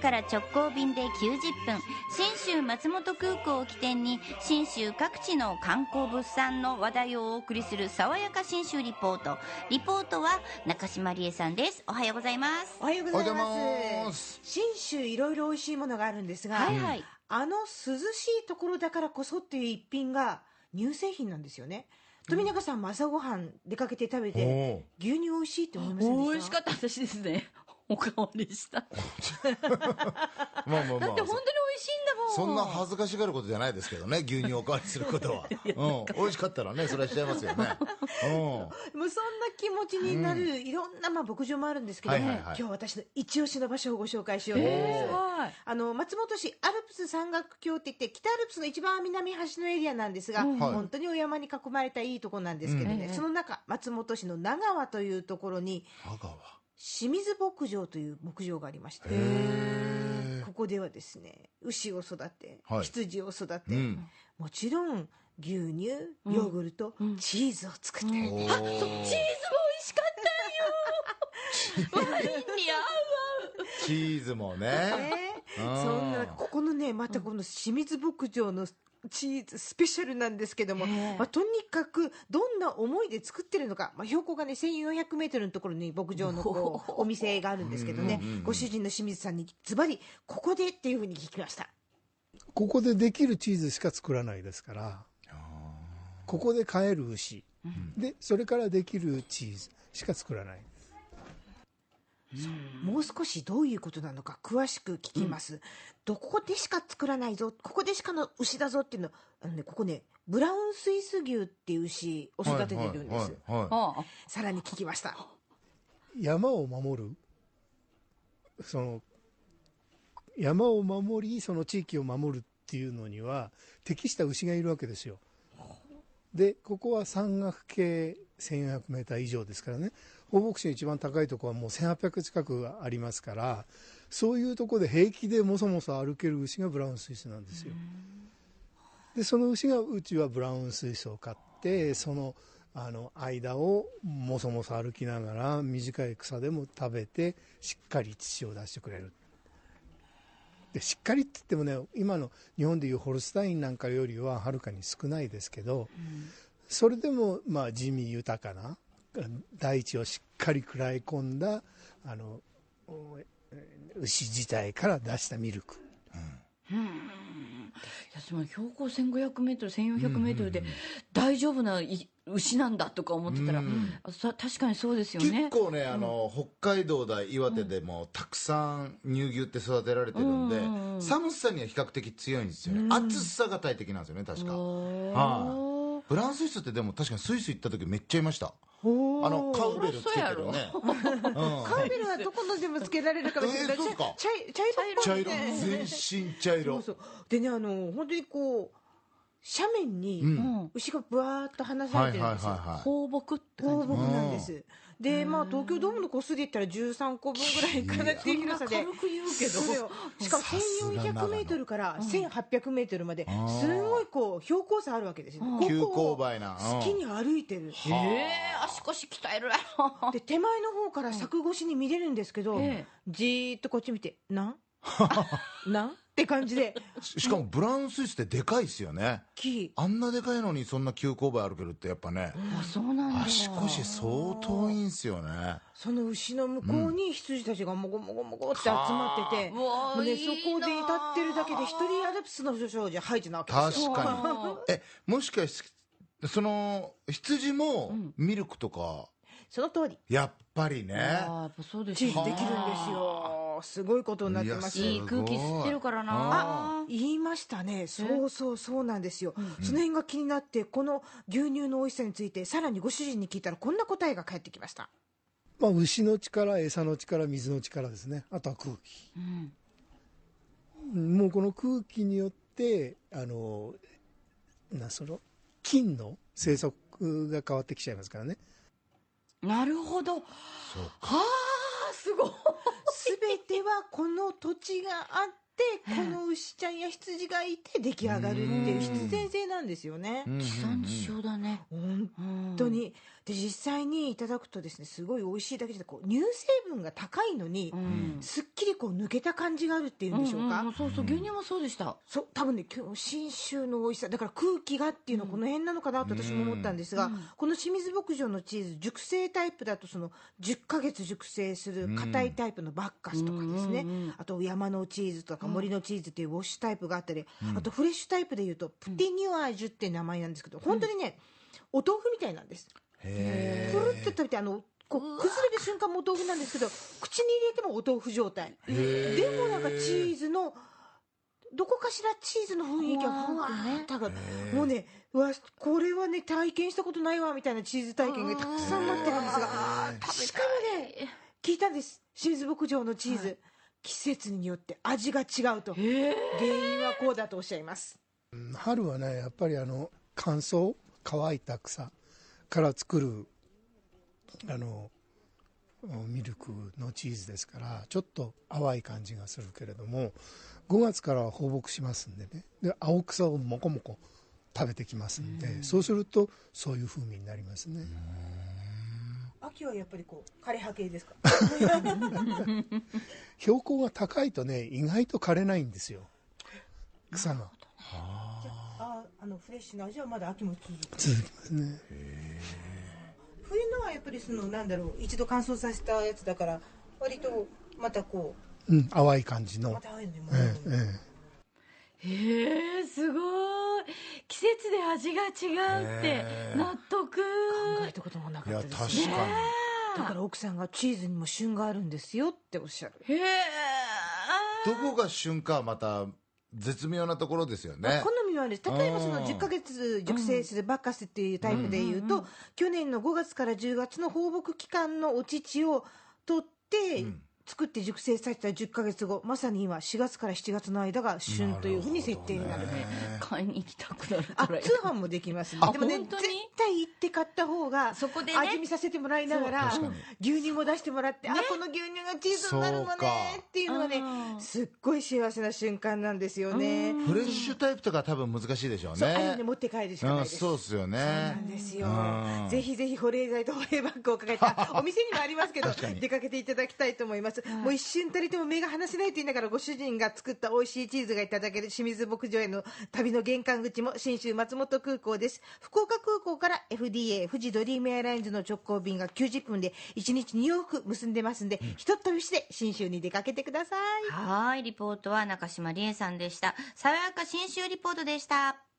から直行便で90分信州松本空港を起点に信州各地の観光物産の話題をお送りする爽やか信州リポート。リポートは中島理恵さんです。おはようございます。おはようございまます。す信州いろいろ美味しいものがあるんですが、はいはい。あの涼しいところだからこそっていう一品が乳製品なんですよね。富永さんも朝ごはん出かけて食べて牛乳美味しいって思いませんでした？美味しかった私ですねおかわりした。まあまあまあ。だって本当に美味しいんだもん。そんな恥ずかしがることじゃないですけどね牛乳をおかわりすることは、うん、美味しかったらねそれはしちゃいますよね、うん、もうそんな気持ちになる、いろんなまあ牧場もあるんですけど、今日は私の一押しの場所をご紹介しようと思います、はい。あの松本市アルプス山岳橋って言って北アルプスの一番南端のエリアなんですが、はい。本当にお山に囲まれたいいところなんですけどね、うん。その中松本市の長川というところに香川清水牧場という牧場がありましてへここではですね牛を育て、はい。羊を育て、えうん。もちろん牛乳ヨーグルト、チーズを作って。る、おーチーズも美味しかったよ。ワインに合う。チーズもね。ねうん。そんなここのねまたこの清水牧場のチーズスペシャルなんですけども、まあ、とにかくどんな思いで作ってるのか、まあ、標高がね1400メートルのところに牧場のこうお店があるんですけどねご主人の清水さんにズバリここでっていうふうに聞きました。ここでできるチーズしか作らないですからここで飼える牛、でそれからできるチーズしか作らないもう少しどういうことなのか詳しく聞きます、どこでしか作らないぞここでしかの牛だぞっていうのあのねここねブラウンスイス牛っていう牛を育ててるんです、はいはいはいはい。ああ。さらに聞きました。山を守る？その山を守りその地域を守るっていうのには適した牛がいるわけですよでここは山岳系 1400m 以上ですからね。放牧地の一番高いところはもう1800近くありますからそういうところで平気でもそもそ歩ける牛がブラウンスイスなんですよ。でその牛がうちはブラウンスイスを飼ってそのあの間をもそもそ歩きながら短い草でも食べてしっかり乳を出してくれる。でしっかりって言ってもね今の日本でいうホルスタインなんかよりははるかに少ないですけど、それでもまあ地味豊かな大地をしっかり食らい込んだあの牛自体から出したミルクいやその標高1500メートル1400メートルで大丈夫ない牛なんだとか思ってたら、確かにそうですよね。結構ねあの、北海道だ岩手でもたくさん乳牛って育てられてるんで、寒さには比較的強いんですよね、暑さが大敵なんですよね確か、おーはブラウンスイスってでも確かにスイス行った時めっちゃいました。あのカウベルつけてるね、うん。カーベルはどこのでもつけられるかもしれない。えーそうですか茶茶色茶色っぽいね全身茶色そうそう。でねあの本当にこう斜面にうん。牛がぶわーっと離されてるんですよ。は放牧って放感じ。牧なんです。でまあ東京ドームの個数で言ったら13個分ぐらいかなっていう広さで。軽く言うけど。しかもさすが長野1400メートルから1800メートルまですごいこう標高差あるわけですよ。うん。急ここを勾配な。好きに歩いてる。ええ足腰鍛えるやろ。で手前の方から柵越しに見れるんですけど、ええ。じーっとこっち見て「なん？な？ん?」って感じで。ししかもブラウンスイスってでかいっすよね。あんなでかいのにそんな急勾配歩けるってやっぱね。あそうなんだ。足腰相当いいんすよね。その牛の向こうに羊たちがもごもごもごって集まってて、うわーもうね、いいなそこで立ってるだけで一人アルプスの少女入ってなわけですよ。確かに。えもしかしてその羊もうん。ミルクとか？その通り。やっぱりね。あーやっぱそうですチよね。ーズできるんですよすごいことになってます。いやい。い空気吸ってるからな。あ言いましたね。そうそうそうなんですよ、その辺が気になってこの牛乳の美味しさについてさらにご主人に聞いたらこんな答えが返ってきました。まあ、牛の力餌の力水の力ですね。あとは空気。うん。うんもうこの空気によってあのなその菌の生息が変わってきちゃいますからね。なるほど。はそうあすごい。全てはこの土地があってこの牛ちゃんや羊がいて出来上がるっていう必然性なんですよね。地産地消だね。本本当にで実際にいただくとですねすごい美味しいだけじゃなくこう乳成分が高いのに、うん。すっきりこう抜けた感じがあるっていうんでしょうか、んんそうそう牛乳もそうでした。そう多分ね今日信州の美味しさだから空気がっていうのはこの辺なのかなと私も思ったんですが、この清水牧場のチーズ熟成タイプだとその10ヶ月熟成する硬いタイプのバッカスとかですね、あと山のチーズとか森のチーズっていうウォッシュタイプがあったり、あとフレッシュタイプでいうとプティニュアージュっていう名前なんですけど本当にね、お豆腐みたいなんですへプルッと食べてあのこう崩れる瞬間もお豆腐なんですけど 口に入れてもお豆腐状態。でもなんかチーズのどこかしらチーズの雰囲気がふわーっと上がるもうねうわこれはね体験したことないわみたいなチーズ体験がたくさん待ってるんですがしかもね聞いたんです。清水牧場のチーズ、季節によって味が違うと。原因はこうだとおっしゃいます。春はねやっぱりあの乾燥乾いた草から作るあのミルクのチーズですからちょっと淡い感じがするけれども5月からは放牧しますんでね。で青草をもこもこ食べてきますんでそうするとそういう風味になりますね。秋はやっぱりこう枯れ葉系ですか？標高が高いとね意外と枯れないんですよ。草がフレッシュな味はまだ秋も続く。続きますね。冬のはやっぱりそのなんだろう一度乾燥させたやつだから割とまたこうん淡い感じうの。またああいうのにもええええ。へえすごい。季節で味が違うって納得。考えたこともなかいやったですね。確かに。だから奥さんがチーズにも旬があるんですよっておっしゃる。へえ。どこが旬かはまた絶妙なところですよね。好みはあるんです例えばそのうん10ヶ月熟成するバッカスっていうタイプでいうと、去年の5月から10月の放牧期間のお乳を取って、ん作って熟成させた10ヶ月後まさに今4月から7月の間が旬というふうに設定になる。買いに行きたくなるあ通販もできますね。あでもね本当に？絶対行って買った方がそこでね？味見させてもらいながら牛乳も出してもらって、あこの牛乳がチーズになるのねっていうのがねうんすっごい幸せな瞬間なんですよね、フレッシュタイプとか多分難しいでしょうそうあれはねね持って帰るしかないうんですそうですよなねんですよ。うん。ぜひぜひ保冷剤と保冷バッグをかけたお店にもありますけど出かけていただきたいと思います、もう一瞬たりとも目が離せないと言いながらご主人が作った美味しいチーズがいただける清水牧場への旅の玄関口も信州松本空港です。福岡空港から FDA 富士ドリームエアラインズの直行便が90分で1日2往復結んでますんで、ひとっ飛びして信州に出かけてください。はい。リポートは中島理恵さんでした。爽やか新州リポートでした